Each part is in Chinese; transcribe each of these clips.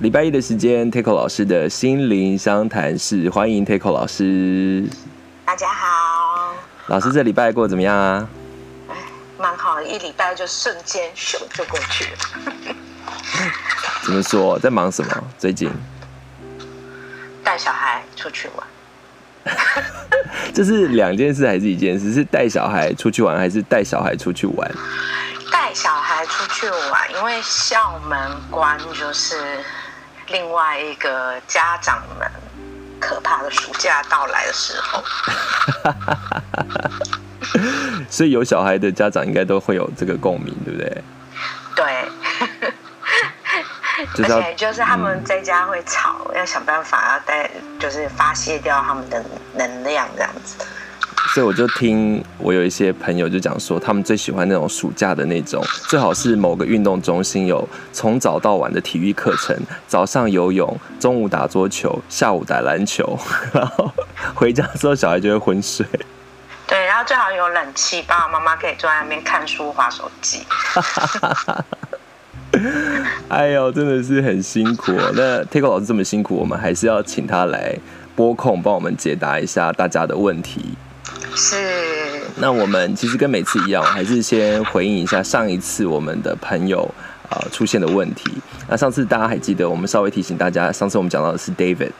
礼拜一的时间，Taco 老师的心灵相谈室，欢迎 Taco 老师。大家好，老师这礼拜过得怎么样啊？蛮好，一礼拜就瞬间咻就过去了。怎么说？在忙什么？最近带小孩出去玩。这是两件事还是一件事？是带小孩出去玩，还是带小孩出去玩？带小孩出去玩，因为校门关就是。另外一个家长们可怕的暑假到来的时候，所以有小孩的家长应该都会有这个共鸣，对不对？对，而且就是他们在家会吵，嗯、要想办法要带，就是发泄掉他们的能量，这样子。所以我就听我有一些朋友就讲说，他们最喜欢那种暑假的那种，最好是某个运动中心有从早到晚的体育课程，早上游泳，中午打桌球，下午打篮球，然后回家之后小孩就会昏睡。对，然后最好有冷气，爸爸妈妈可以坐在那边看书、滑手机。哎呦，真的是很辛苦。那 Taco 老师这么辛苦，我们还是要请他来拨空帮我们解答一下大家的问题。是，那我们其实跟每次一样，还是先回应一下上一次我们的朋友啊、呃、出现的问题。那上次大家还记得，我们稍微提醒大家，上次我们讲到的是 David。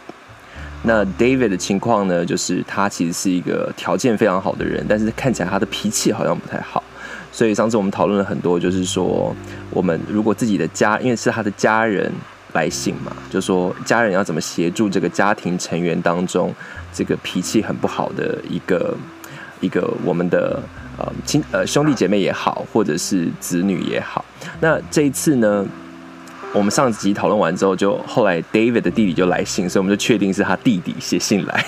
那 David 的情况呢，就是他其实是一个条件非常好的人，但是看起来他的脾气好像不太好。所以上次我们讨论了很多，就是说我们如果自己的家，因为是他的家人来信嘛，就说家人要怎么协助这个家庭成员当中这个脾气很不好的一个。一个我们的呃亲呃兄弟姐妹也好，或者是子女也好，那这一次呢，我们上集讨论完之后，就后来 David 的弟弟就来信，所以我们就确定是他弟弟写信来。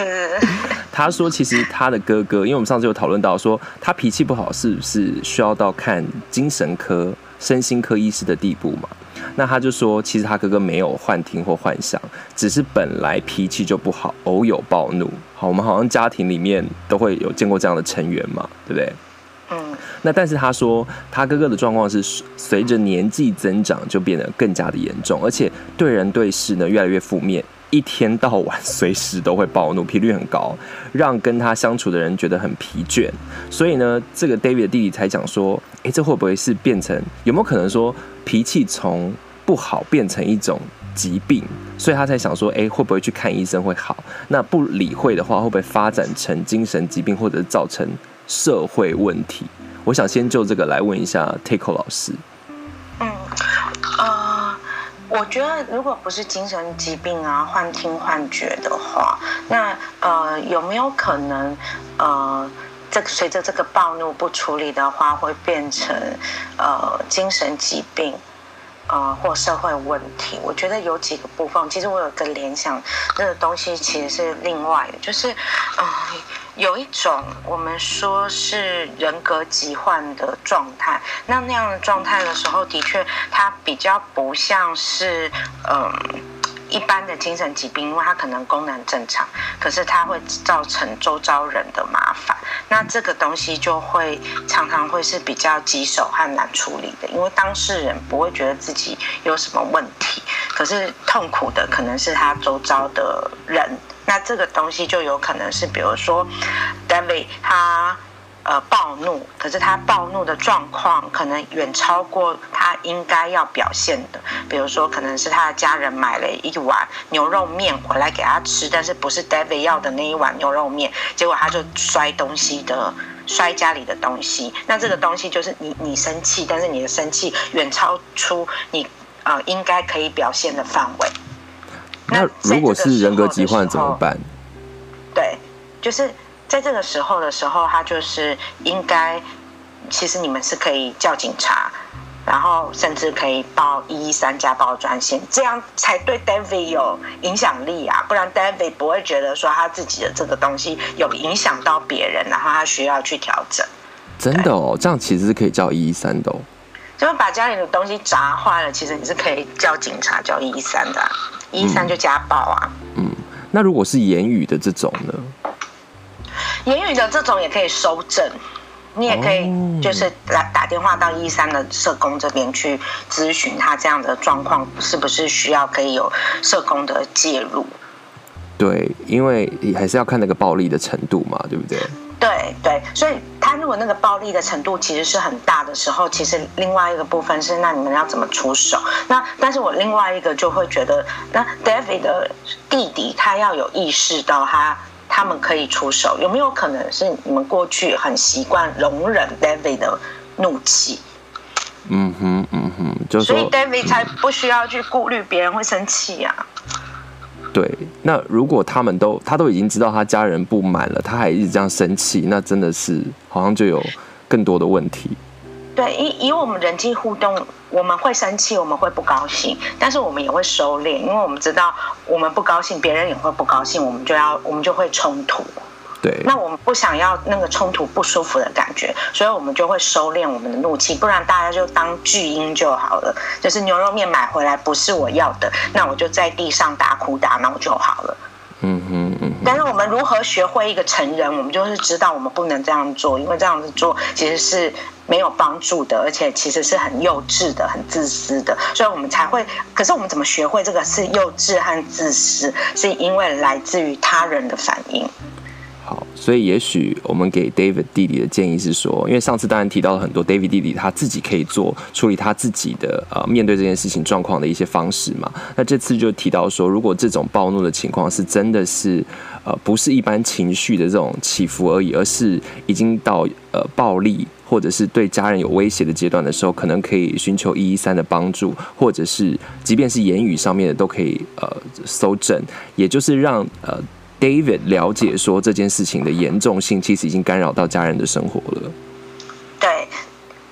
他说，其实他的哥哥，因为我们上次有讨论到说他脾气不好，是不是需要到看精神科、身心科医师的地步嘛？那他就说，其实他哥哥没有幻听或幻想，只是本来脾气就不好，偶有暴怒。好，我们好像家庭里面都会有见过这样的成员嘛，对不对？嗯。那但是他说，他哥哥的状况是随着年纪增长就变得更加的严重，而且对人对事呢越来越负面，一天到晚随时都会暴怒，频率很高，让跟他相处的人觉得很疲倦。所以呢，这个 David 的弟弟才讲说，哎，这会不会是变成有没有可能说脾气从不好变成一种疾病？所以他才想说，哎，会不会去看医生会好？那不理会的话，会不会发展成精神疾病，或者造成社会问题？我想先就这个来问一下 Taco 老师。嗯，呃，我觉得如果不是精神疾病啊，幻听幻觉的话，那呃有没有可能呃，这随着这个暴怒不处理的话，会变成呃精神疾病？呃，或社会问题，我觉得有几个部分。其实我有个联想，那个东西其实是另外的，就是，呃，有一种我们说是人格疾患的状态。那那样的状态的时候，的确它比较不像是，嗯、一般的精神疾病，因为它可能功能正常，可是它会造成周遭人的麻烦。那这个东西就会常常会是比较棘手和难处理的，因为当事人不会觉得自己有什么问题，可是痛苦的可能是他周遭的人。那这个东西就有可能是，比如说，David 他。呃，暴怒，可是他暴怒的状况可能远超过他应该要表现的。比如说，可能是他的家人买了一碗牛肉面回来给他吃，但是不是 David 要的那一碗牛肉面，结果他就摔东西的，摔家里的东西。那这个东西就是你你生气，但是你的生气远超出你呃应该可以表现的范围。那如果是人格疾患怎么办？对，就是。在这个时候的时候，他就是应该，其实你们是可以叫警察，然后甚至可以报一一三家报专线，这样才对 David 有影响力啊！不然 David 不会觉得说他自己的这个东西有影响到别人，然后他需要去调整。真的哦，这样其实是可以叫一一三的哦。就是把家里的东西砸坏了，其实你是可以叫警察叫一一三的，一一三就家暴啊。嗯，那如果是言语的这种呢？言语的这种也可以收证，你也可以就是打打电话到一三的社工这边去咨询他这样的状况是不是需要可以有社工的介入。对，因为还是要看那个暴力的程度嘛，对不对？对对，所以他如果那个暴力的程度其实是很大的时候，其实另外一个部分是，那你们要怎么出手？那但是我另外一个就会觉得，那 David 的弟弟他要有意识到他他们可以出手，有没有可能是你们过去很习惯容忍 David 的怒气？嗯哼嗯哼，就是所以 David 才不需要去顾虑别人会生气呀、啊。对，那如果他们都他都已经知道他家人不满了，他还一直这样生气，那真的是好像就有更多的问题。对，以以我们人际互动，我们会生气，我们会不高兴，但是我们也会收敛，因为我们知道我们不高兴，别人也会不高兴，我们就要我们就会冲突。对，那我们不想要那个冲突不舒服的感觉，所以我们就会收敛我们的怒气，不然大家就当巨婴就好了。就是牛肉面买回来不是我要的，那我就在地上大哭大闹就好了。嗯哼嗯。但是我们如何学会一个成人？我们就是知道我们不能这样做，因为这样子做其实是没有帮助的，而且其实是很幼稚的、很自私的，所以我们才会。可是我们怎么学会这个是幼稚和自私？是因为来自于他人的反应。所以也许我们给 David 弟弟的建议是说，因为上次当然提到了很多 David 弟弟他自己可以做处理他自己的呃面对这件事情状况的一些方式嘛。那这次就提到说，如果这种暴怒的情况是真的是呃不是一般情绪的这种起伏而已，而是已经到呃暴力或者是对家人有威胁的阶段的时候，可能可以寻求一一三的帮助，或者是即便是言语上面的都可以呃搜证，也就是让呃。David 了解说这件事情的严重性，其实已经干扰到家人的生活了。对，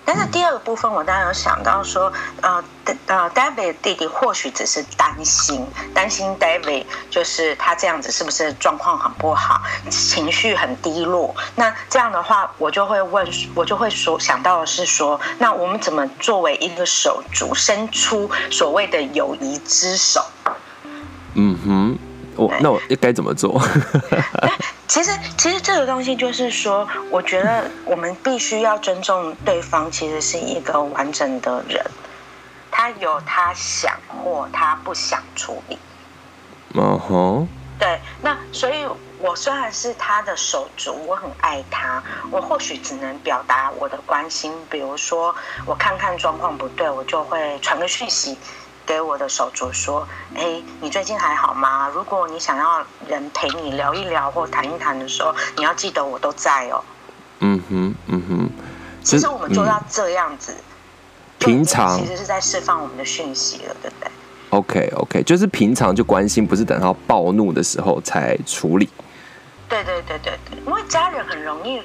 但是第二个部分，我当然有想到说，呃，呃，David 弟弟或许只是担心，担心 David 就是他这样子是不是状况很不好，情绪很低落。那这样的话，我就会问，我就会说想到的是说，那我们怎么作为一个手足，伸出所谓的友谊之手？嗯哼。我那我该怎么做？其实，其实这个东西就是说，我觉得我们必须要尊重对方，其实是一个完整的人，他有他想或他不想处理。嗯哼。对，那所以，我虽然是他的手足，我很爱他，我或许只能表达我的关心，比如说，我看看状况不对，我就会传个讯息。给我的手足说：“哎，你最近还好吗？如果你想要人陪你聊一聊或谈一谈的时候，你要记得我都在哦。”嗯哼，嗯哼。其实我们做到这样子，嗯、平常其实是在释放我们的讯息了，对不对？OK，OK，okay, okay, 就是平常就关心，不是等到暴怒的时候才处理。对对对对对，因为家人很容易。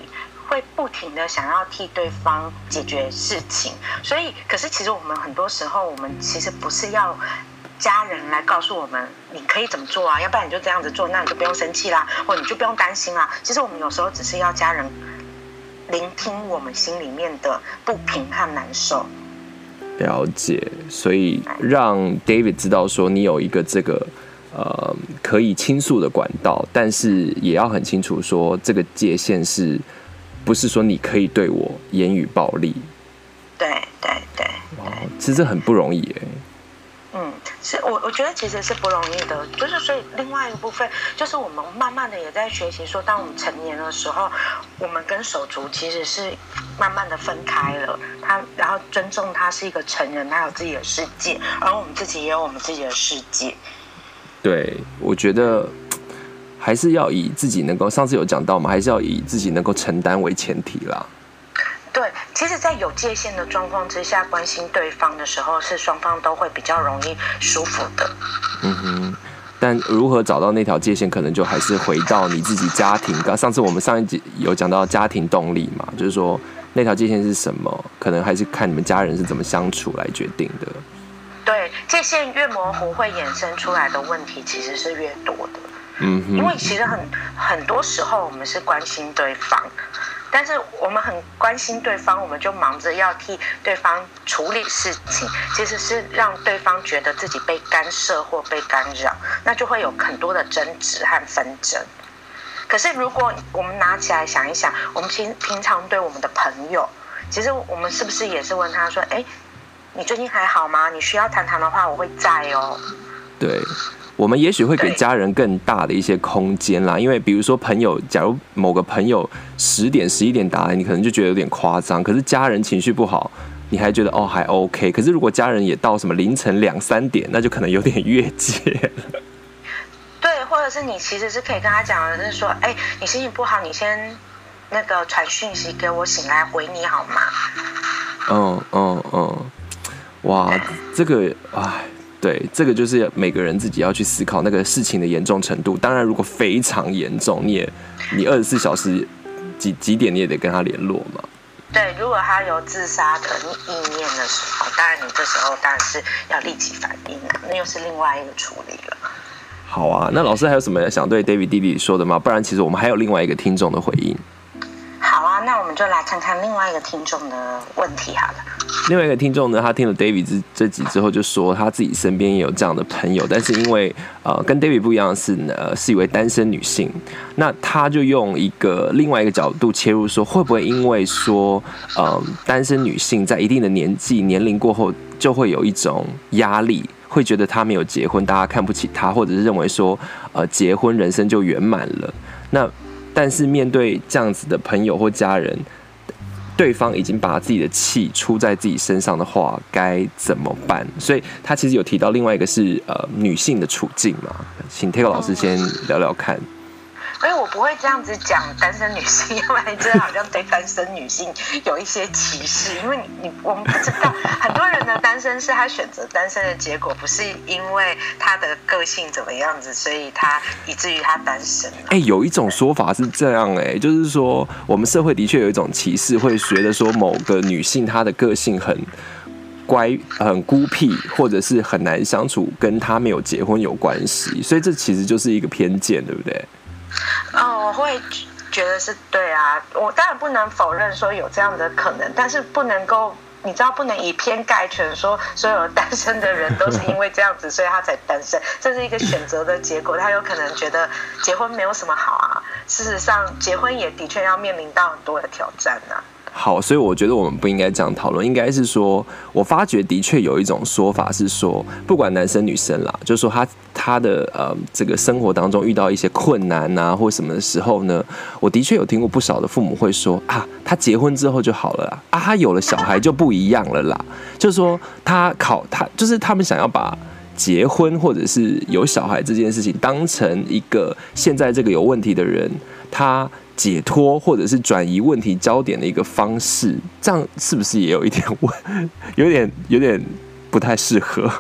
会不停的想要替对方解决事情，所以，可是其实我们很多时候，我们其实不是要家人来告诉我们你可以怎么做啊，要不然你就这样子做，那你就不用生气啦，或你就不用担心啦。其实我们有时候只是要家人聆听我们心里面的不平和难受。了解，所以让 David 知道说你有一个这个呃可以倾诉的管道，但是也要很清楚说这个界限是。不是说你可以对我言语暴力，对对对，哇，其实这很不容易哎。嗯，是我我觉得其实是不容易的，就是所以另外一个部分就是我们慢慢的也在学习说，当我们成年的时候，我们跟手足其实是慢慢的分开了，他然后尊重他是一个成人，他有自己的世界，而我们自己也有我们自己的世界。对，我觉得。还是要以自己能够，上次有讲到嘛，还是要以自己能够承担为前提啦。对，其实，在有界限的状况之下，关心对方的时候，是双方都会比较容易舒服的。嗯哼，但如何找到那条界限，可能就还是回到你自己家庭。刚上次我们上一集有讲到家庭动力嘛，就是说那条界限是什么，可能还是看你们家人是怎么相处来决定的。对，界限越模糊，会衍生出来的问题其实是越多的。嗯，因为其实很很多时候我们是关心对方，但是我们很关心对方，我们就忙着要替对方处理事情，其实是让对方觉得自己被干涉或被干扰，那就会有很多的争执和纷争。可是如果我们拿起来想一想，我们平平常对我们的朋友，其实我们是不是也是问他说，哎，你最近还好吗？你需要谈谈的话，我会在哦。对。我们也许会给家人更大的一些空间啦，因为比如说朋友，假如某个朋友十点、十一点打来，你可能就觉得有点夸张。可是家人情绪不好，你还觉得哦还 OK。可是如果家人也到什么凌晨两三点，那就可能有点越界了。对，或者是你其实是可以跟他讲的，就是说，哎，你心情不好，你先那个传讯息给我，醒来回你好吗？嗯嗯嗯，哇，这个哎。对，这个就是每个人自己要去思考那个事情的严重程度。当然，如果非常严重，你也你二十四小时几几点你也得跟他联络嘛。对，如果他有自杀的意念的时候，当然你这时候当然是要立即反应了，那又是另外一个处理了。好啊，那老师还有什么想对 David 弟弟说的吗？不然其实我们还有另外一个听众的回应。我们就来看看另外一个听众的问题好了。另外一个听众呢，他听了 David 这这集之后，就说他自己身边也有这样的朋友，但是因为呃跟 David 不一样的是呢，是一位单身女性。那他就用一个另外一个角度切入，说会不会因为说呃单身女性在一定的年纪年龄过后，就会有一种压力，会觉得她没有结婚，大家看不起她，或者是认为说呃结婚人生就圆满了。那但是面对这样子的朋友或家人，对方已经把自己的气出在自己身上的话，该怎么办？所以他其实有提到另外一个是呃女性的处境嘛，请 Tego 老师先聊聊看。不会这样子讲单身女性，要不然真的好像对单身女性有一些歧视。因为你你我们不知道，很多人的单身是他选择单身的结果，不是因为他的个性怎么样子，所以他以至于他单身。哎、有一种说法是这样、欸，哎，就是说我们社会的确有一种歧视，会觉得说某个女性她的个性很乖、很孤僻，或者是很难相处，跟她没有结婚有关系。所以这其实就是一个偏见，对不对？哦，我会觉得是对啊。我当然不能否认说有这样的可能，但是不能够，你知道，不能以偏概全，说所有单身的人都是因为这样子，所以他才单身。这是一个选择的结果。他有可能觉得结婚没有什么好啊。事实上，结婚也的确要面临到很多的挑战啊。好，所以我觉得我们不应该这样讨论，应该是说，我发觉的确有一种说法是说，不管男生女生啦，就是说他他的呃这个生活当中遇到一些困难啊或什么的时候呢，我的确有听过不少的父母会说啊，他结婚之后就好了啦，啊，他有了小孩就不一样了啦，就是说他考他就是他们想要把结婚或者是有小孩这件事情当成一个现在这个有问题的人他。解脱或者是转移问题焦点的一个方式，这样是不是也有一点问，有点有点不太适合？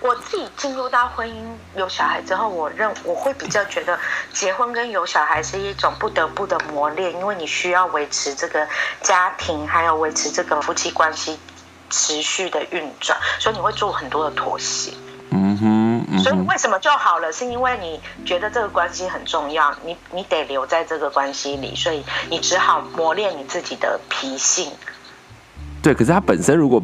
我自己进入到婚姻有小孩之后，我认我会比较觉得结婚跟有小孩是一种不得不的磨练，因为你需要维持这个家庭，还有维持这个夫妻关系持续的运转，所以你会做很多的妥协。嗯哼，所以为什么就好了？是因为你觉得这个关系很重要，你你得留在这个关系里，所以你只好磨练你自己的脾性。对，可是他本身如果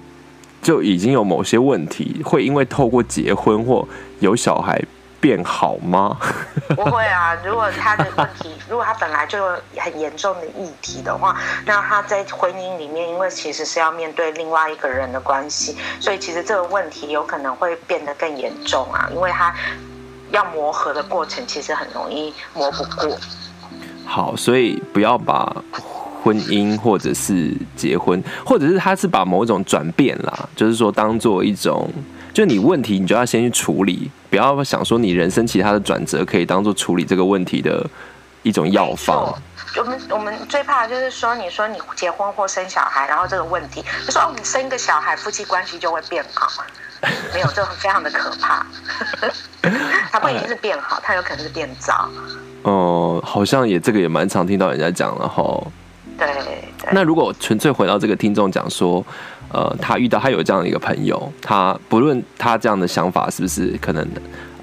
就已经有某些问题，会因为透过结婚或有小孩。变好吗？不会啊，如果他的问题，如果他本来就有很严重的议题的话，那他在婚姻里面，因为其实是要面对另外一个人的关系，所以其实这个问题有可能会变得更严重啊，因为他要磨合的过程其实很容易磨不过。好，所以不要把婚姻或者是结婚，或者是他是把某一种转变啦，就是说当做一种。就你问题，你就要先去处理，不要想说你人生其他的转折可以当做处理这个问题的一种药方。我们我们最怕的就是说，你说你结婚或生小孩，然后这个问题就说哦，你生一个小孩，夫妻关系就会变好，没有，这非常的可怕。它不一定是变好，它有可能是变糟。哦、呃，好像也这个也蛮常听到人家讲了哈。对。那如果纯粹回到这个听众讲说。呃，他遇到他有这样的一个朋友，他不论他这样的想法是不是可能，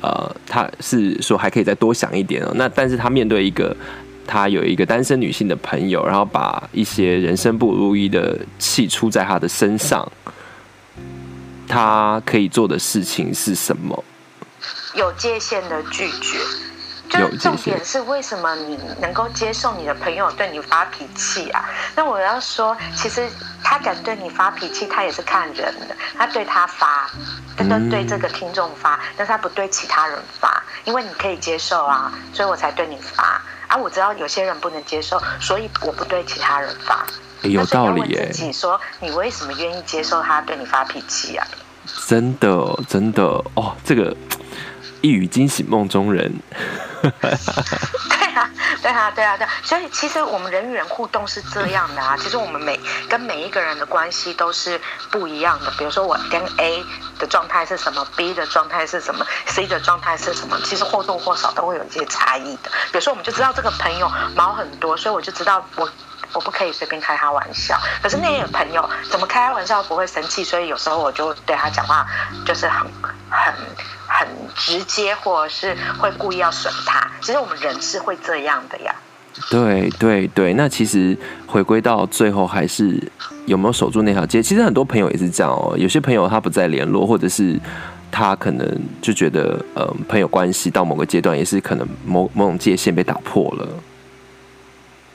呃，他是说还可以再多想一点哦。那但是他面对一个他有一个单身女性的朋友，然后把一些人生不如意的气出在他的身上，他可以做的事情是什么？有界限的拒绝。就是重点是为什么你能够接受你的朋友对你发脾气啊？那我要说，其实他敢对你发脾气，他也是看人的。他对他发，他都对这个听众发，但是他不对其他人发，因为你可以接受啊，所以我才对你发。啊，我知道有些人不能接受，所以我不对其他人发。有道理耶。自己说，你为什么愿意接受他对你发脾气啊？真的，真的哦，这个一语惊醒梦中人。对啊，对啊，对啊，对。所以其实我们人与人互动是这样的啊。其实我们每跟每一个人的关系都是不一样的。比如说我跟 A 的状态是什么，B 的状态是什么，C 的状态是什么，其实或多或少都会有一些差异的。比如说，我们就知道这个朋友毛很多，所以我就知道我。我不可以随便开他玩笑，可是那些朋友怎么开玩笑不会生气，所以有时候我就对他讲话就是很很很直接，或者是会故意要损他。其实我们人是会这样的呀。对对对，那其实回归到最后还是有没有守住那条街。其实很多朋友也是这样哦，有些朋友他不再联络，或者是他可能就觉得呃朋友关系到某个阶段也是可能某某种界限被打破了。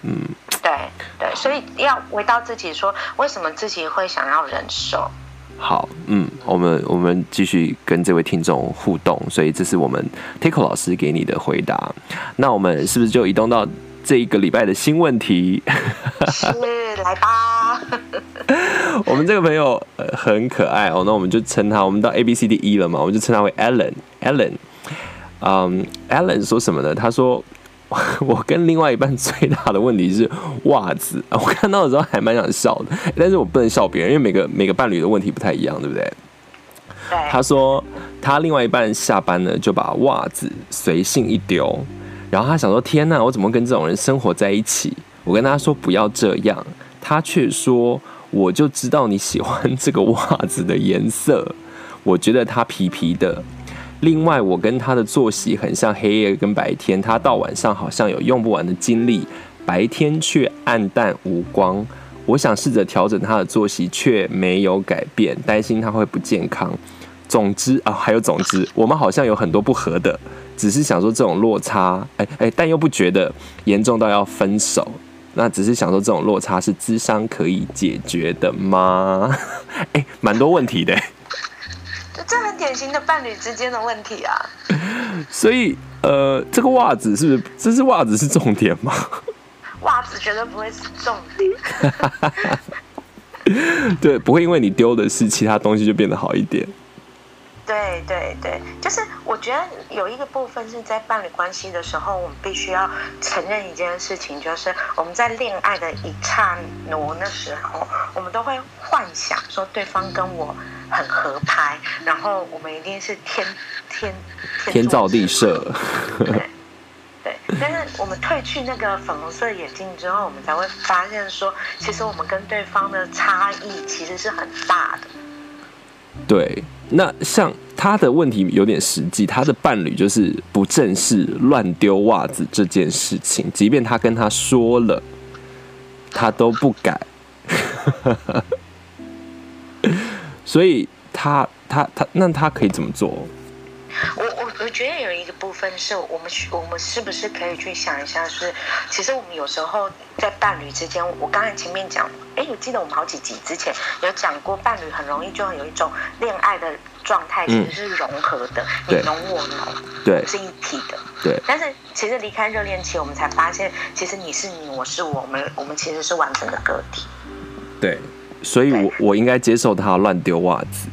嗯，对对，所以要回到自己说，为什么自己会想要忍受？好，嗯，我们我们继续跟这位听众互动，所以这是我们 Takeo 老师给你的回答。那我们是不是就移动到这一个礼拜的新问题？是，来吧。我们这个朋友很可爱哦，那我们就称他，我们到 A B C D E 了嘛，我们就称他为 allan allan 嗯，Alan 说什么呢？他说。我跟另外一半最大的问题是袜子，我看到的时候还蛮想笑的，但是我不能笑别人，因为每个每个伴侣的问题不太一样，对不对？对。他说他另外一半下班呢就把袜子随性一丢，然后他想说天呐，我怎么跟这种人生活在一起？我跟他说不要这样，他却说我就知道你喜欢这个袜子的颜色，我觉得它皮皮的。另外，我跟他的作息很像，黑夜跟白天，他到晚上好像有用不完的精力，白天却暗淡无光。我想试着调整他的作息，却没有改变，担心他会不健康。总之啊，还有总之，我们好像有很多不合的，只是想说这种落差，哎哎，但又不觉得严重到要分手。那只是想说这种落差是智商可以解决的吗？哎，蛮多问题的。这很典型的伴侣之间的问题啊，所以呃，这个袜子是不是？这是袜子是重点吗？袜子绝对不会是重点。对，不会因为你丢的是其他东西就变得好一点。对对对，就是我觉得有一个部分是在伴侣关系的时候，我们必须要承认一件事情，就是我们在恋爱的一刹那的时候，我们都会幻想说对方跟我很合拍，然后我们一定是天天天，天造地设。对对，但是我们褪去那个粉红色眼镜之后，我们才会发现说，其实我们跟对方的差异其实是很大的。对。那像他的问题有点实际，他的伴侣就是不正视乱丢袜子这件事情，即便他跟他说了，他都不改。所以他他他，那他可以怎么做？觉得有一个部分是我们我们是不是可以去想一下是，是其实我们有时候在伴侣之间，我刚才前面讲，哎，我记得我们好几集之前有讲过，伴侣很容易就有一种恋爱的状态，其实是融合的，嗯、你侬我侬，对，是一体的，对。但是其实离开热恋期，我们才发现，其实你是你，我是我们，我们其实是完整的个体。对，所以我我应该接受他乱丢袜子。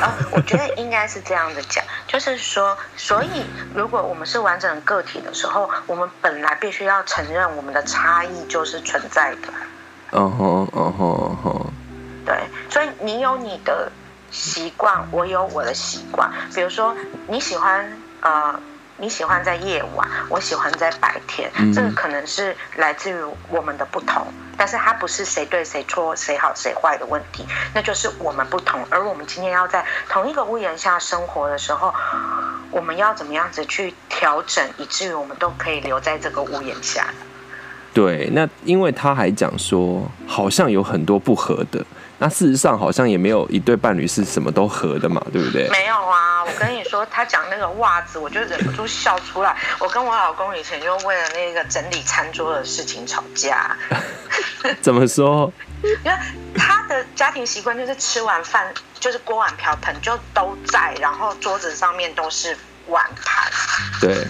啊、哦，我觉得应该是这样子讲，就是说，所以如果我们是完整的个体的时候，我们本来必须要承认我们的差异就是存在的。嗯哼，嗯哼，嗯哼。对，所以你有你的习惯，我有我的习惯。比如说，你喜欢呃。你喜欢在夜晚，我喜欢在白天，嗯，这个可能是来自于我们的不同，但是它不是谁对谁错、谁好谁坏的问题，那就是我们不同。而我们今天要在同一个屋檐下生活的时候，我们要怎么样子去调整，以至于我们都可以留在这个屋檐下？对，那因为他还讲说，好像有很多不合的。那事实上好像也没有一对伴侣是什么都合的嘛，对不对？没有啊，我跟你说，他讲那个袜子，我就忍不住笑出来。我跟我老公以前就为了那个整理餐桌的事情吵架。怎么说？因为他的家庭习惯就是吃完饭就是锅碗瓢盆就都在，然后桌子上面都是碗盘。对。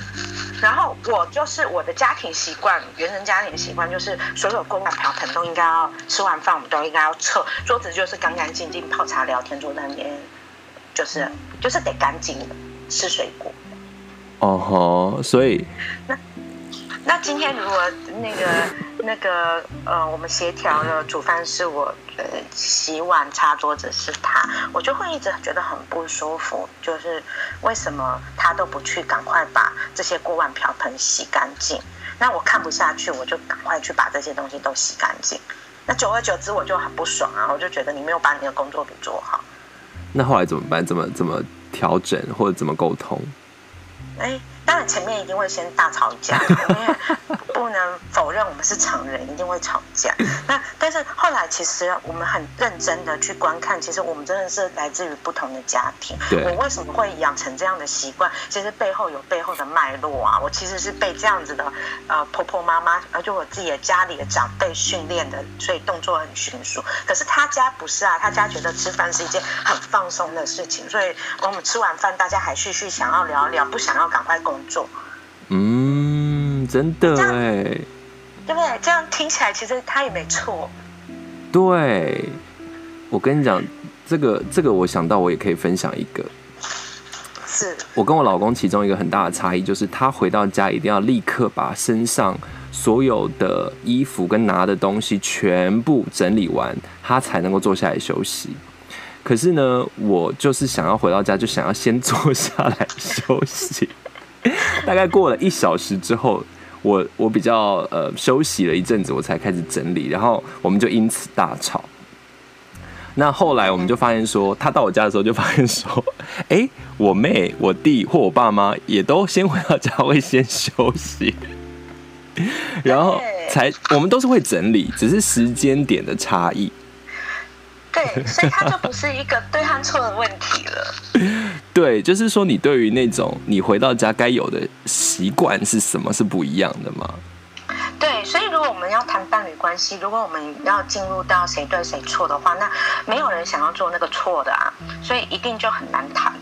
然后我就是我的家庭习惯，原生家庭习惯就是所有锅碗瓢盆都应该要吃完饭，我们都应该要撤，桌子就是干干净净泡茶聊天，坐在那边就是就是得干净的吃水果。哦吼，所以那那今天如果那个那个呃，我们协调了煮饭是我。呃，洗碗擦桌子是他，我就会一直觉得很不舒服。就是为什么他都不去赶快把这些锅碗瓢盆洗干净？那我看不下去，我就赶快去把这些东西都洗干净。那久而久之，我就很不爽啊！我就觉得你没有把你的工作给做好。那后来怎么办？怎么怎么调整，或者怎么沟通？哎。当然，前面一定会先大吵一架，因为不能否认我们是常人，一定会吵架。那但是后来，其实我们很认真的去观看，其实我们真的是来自于不同的家庭。我为什么会养成这样的习惯？其实背后有背后的脉络啊。我其实是被这样子的呃婆婆妈妈，而且我自己的家里的长辈训练的，所以动作很迅速。可是他家不是啊，他家觉得吃饭是一件很放松的事情，所以我们吃完饭，大家还继续想要聊聊，不想要赶快工作。嗯，真的哎，对不对？这样听起来其实他也没错。对，我跟你讲，这个这个，我想到我也可以分享一个。是我跟我老公其中一个很大的差异，就是他回到家一定要立刻把身上所有的衣服跟拿的东西全部整理完，他才能够坐下来休息。可是呢，我就是想要回到家就想要先坐下来休息。大概过了一小时之后，我我比较呃休息了一阵子，我才开始整理，然后我们就因此大吵。那后来我们就发现说，他到我家的时候就发现说，哎，我妹、我弟或我爸妈也都先回到家会先休息，然后才我们都是会整理，只是时间点的差异。对，所以他就不是一个对和错的问题了。对，就是说你对于那种你回到家该有的习惯是什么是不一样的吗？对，所以如果我们要谈伴侣关系，如果我们要进入到谁对谁错的话，那没有人想要做那个错的啊，所以一定就很难谈。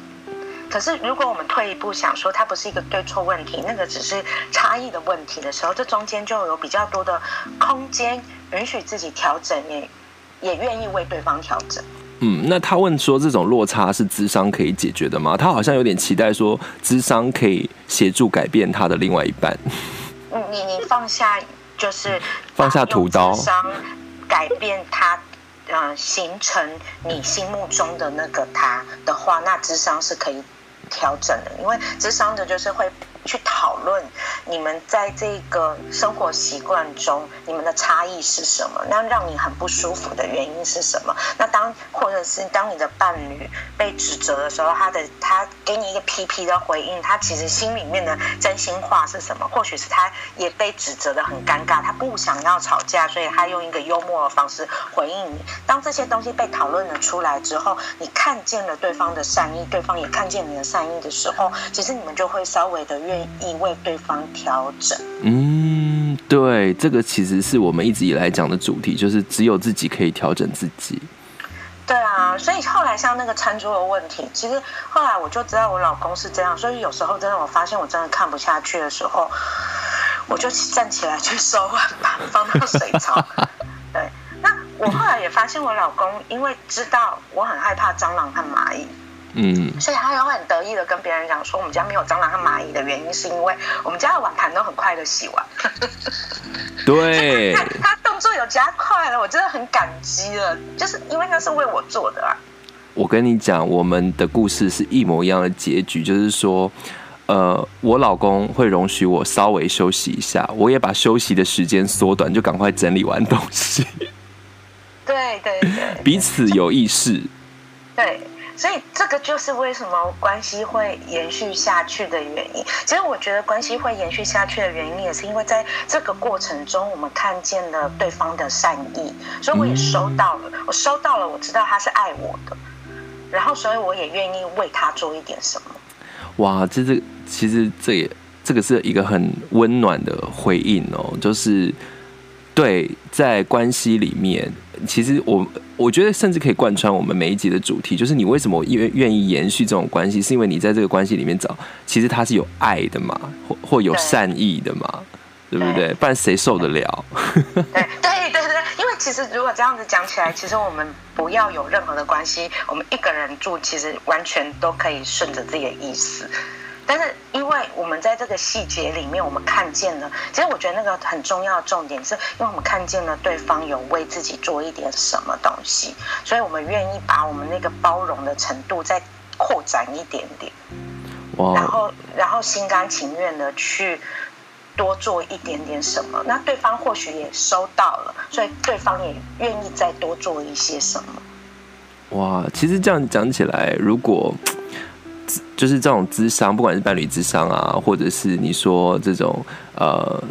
可是如果我们退一步想说，它不是一个对错问题，那个只是差异的问题的时候，这中间就有比较多的空间允许自己调整也。也愿意为对方调整。嗯，那他问说，这种落差是智商可以解决的吗？他好像有点期待说，智商可以协助改变他的另外一半。你你放下，就是放下屠刀，咨商改变他，嗯、呃，形成你心目中的那个他的话，那智商是可以调整的，因为智商的就是会。去讨论你们在这个生活习惯中，你们的差异是什么？那让你很不舒服的原因是什么？那当或者是当你的伴侣被指责的时候，他的他给你一个皮皮的回应，他其实心里面的真心话是什么？或许是他也被指责的很尴尬，他不想要吵架，所以他用一个幽默的方式回应你。当这些东西被讨论了出来之后，你看见了对方的善意，对方也看见你的善意的时候，其实你们就会稍微的越。愿意为对方调整。嗯，对，这个其实是我们一直以来讲的主题，就是只有自己可以调整自己。对啊，所以后来像那个餐桌的问题，其实后来我就知道我老公是这样，所以有时候真的我发现我真的看不下去的时候，我就站起来去收碗盘，放到水槽。对，那我后来也发现我老公因为知道我很害怕蟑螂和蚂蚁。嗯，所以他有很得意的跟别人讲说，我们家没有蟑螂和蚂蚁的原因，是因为我们家的碗盘都很快的洗完。对，他他动作有加快了，我真的很感激了，就是因为那是为我做的啊。我跟你讲，我们的故事是一模一样的结局，就是说，呃，我老公会容许我稍微休息一下，我也把休息的时间缩短，就赶快整理完东西。对对对，彼此有意识。对。所以这个就是为什么关系会延续下去的原因。其实我觉得关系会延续下去的原因，也是因为在这个过程中，我们看见了对方的善意，所以我也收到了，我收到了，我知道他是爱我的，然后所以我也愿意为他做一点什么。哇，这这其实这也这个是一个很温暖的回应哦，就是对在关系里面，其实我。我觉得甚至可以贯穿我们每一集的主题，就是你为什么愿愿意延续这种关系，是因为你在这个关系里面找，其实他是有爱的嘛，或或有善意的嘛，对，对不对？不然谁受得了？对 对对对，因为其实如果这样子讲起来，其实我们不要有任何的关系，我们一个人住，其实完全都可以顺着自己的意思。但是，因为我们在这个细节里面，我们看见了，其实我觉得那个很重要的重点是，因为我们看见了对方有为自己做一点什么东西，所以我们愿意把我们那个包容的程度再扩展一点点，然后，然后心甘情愿的去多做一点点什么，那对方或许也收到了，所以对方也愿意再多做一些什么。哇，其实这样讲起来，如果。就是这种智商，不管是伴侣智商啊，或者是你说这种呃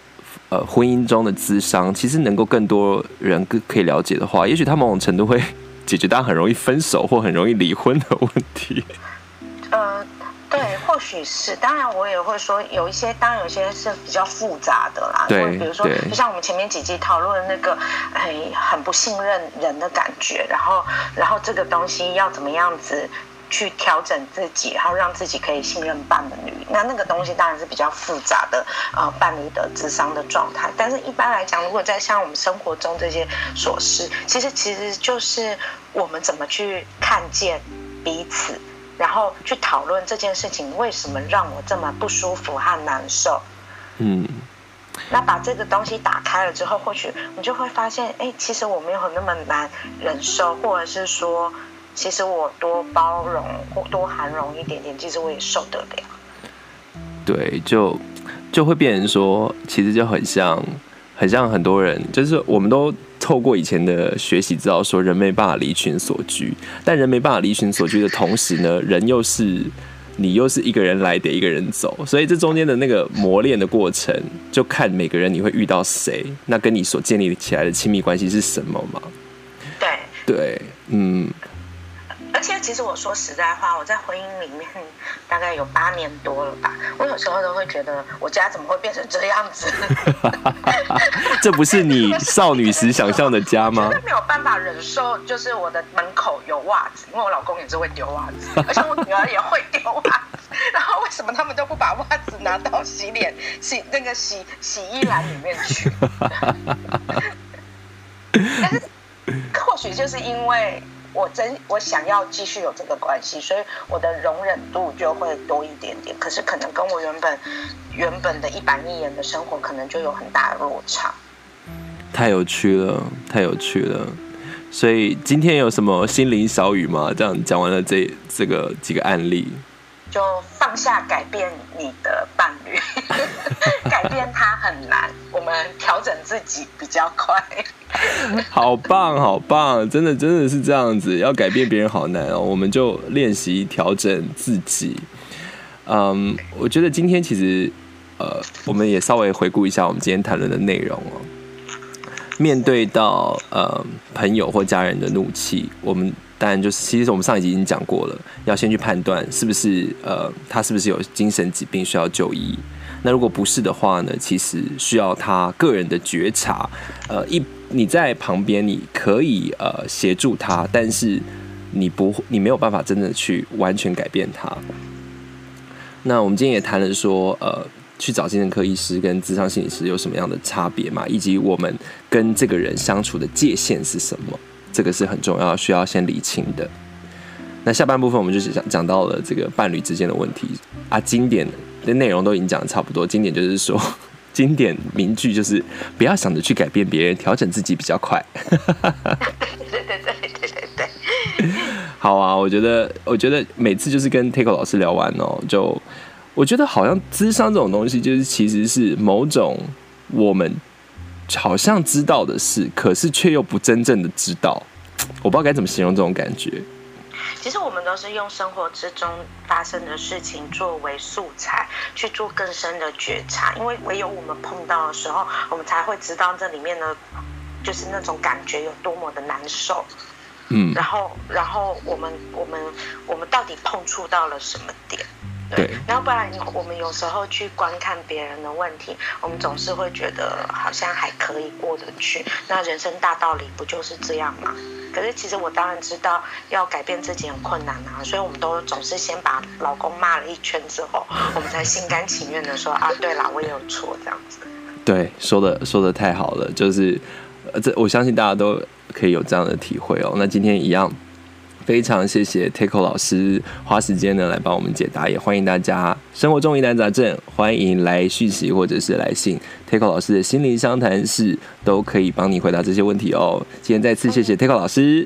呃婚姻中的智商，其实能够更多人可可以了解的话，也许他某种程度会解决大家很容易分手或很容易离婚的问题。呃，对，或许是。当然，我也会说有一些，当然有些是比较复杂的啦。对，比如说，就像我们前面几集讨论那个，很，很不信任人的感觉，然后，然后这个东西要怎么样子？去调整自己，然后让自己可以信任伴侣。那那个东西当然是比较复杂的，呃，伴侣的智商的状态。但是一般来讲，如果在像我们生活中这些琐事，其实其实就是我们怎么去看见彼此，然后去讨论这件事情为什么让我这么不舒服和难受。嗯，那把这个东西打开了之后，或许你就会发现，哎，其实我没有那么难忍受，或者是说。其实我多包容或多涵容一点点，其实我也受得了。对，就就会变成说，其实就很像，很像很多人，就是我们都透过以前的学习知道说，人没办法离群所居，但人没办法离群所居的同时呢，人又是你又是一个人来得一个人走，所以这中间的那个磨练的过程，就看每个人你会遇到谁，那跟你所建立起来的亲密关系是什么嘛？对对，嗯。其实我说实在话，我在婚姻里面大概有八年多了吧。我有时候都会觉得，我家怎么会变成这样子？这不是你少女时想象的家吗？没有办法忍受，就是我的门口有袜子，因为我老公也是会丢袜子，而且我女儿也会丢袜子。然后为什么他们都不把袜子拿到洗脸洗那个洗洗衣篮里面去？但是或许就是因为。我真我想要继续有这个关系，所以我的容忍度就会多一点点。可是可能跟我原本原本的一板一眼的生活，可能就有很大的落差。太有趣了，太有趣了。所以今天有什么心灵小语吗？这样讲完了这这个几个案例。就放下改变你的伴侣，改变他很难，我们调整自己比较快。好棒，好棒，真的真的是这样子，要改变别人好难哦，我们就练习调整自己。嗯，我觉得今天其实，呃，我们也稍微回顾一下我们今天谈论的内容哦。面对到呃朋友或家人的怒气，我们。当然，就是其实我们上一集已经讲过了，要先去判断是不是呃，他是不是有精神疾病需要就医。那如果不是的话呢，其实需要他个人的觉察。呃，一你在旁边，你可以呃协助他，但是你不，你没有办法真的去完全改变他。那我们今天也谈了说，呃，去找精神科医师跟咨商心理师有什么样的差别嘛，以及我们跟这个人相处的界限是什么。这个是很重要，需要先理清的。那下半部分我们就是讲讲到了这个伴侣之间的问题啊，经典的内容都已经讲的差不多。经典就是说，经典名句就是不要想着去改变别人，调整自己比较快。对对对对对对对。好啊，我觉得我觉得每次就是跟 Takeo 老师聊完哦，就我觉得好像智商这种东西，就是其实是某种我们。好像知道的事，可是却又不真正的知道，我不知道该怎么形容这种感觉。其实我们都是用生活之中发生的事情作为素材去做更深的觉察，因为唯有我们碰到的时候，我们才会知道这里面的，就是那种感觉有多么的难受。嗯，然后，然后我们，我们，我们到底碰触到了什么点？对，然后不然我们有时候去观看别人的问题，我们总是会觉得好像还可以过得去。那人生大道理不就是这样吗？可是其实我当然知道要改变自己很困难啊，所以我们都总是先把老公骂了一圈之后，我们才心甘情愿的说啊，对啦，我也有错这样子。对，说的说的太好了，就是呃，这我相信大家都可以有这样的体会哦。那今天一样。非常谢谢 Techo 老师花时间呢来帮我们解答，也欢迎大家生活中疑难杂症，欢迎来讯息或者是来信，Takeo 老师的心灵相谈室都可以帮你回答这些问题哦。今天再次谢谢 Takeo 老师，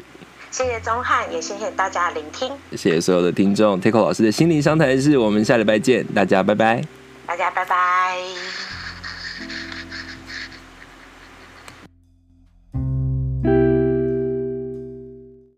谢谢钟汉，也谢谢大家的聆听，谢谢所有的听众，Takeo 老师的心灵相谈室，我们下礼拜见，大家拜拜，大家拜拜。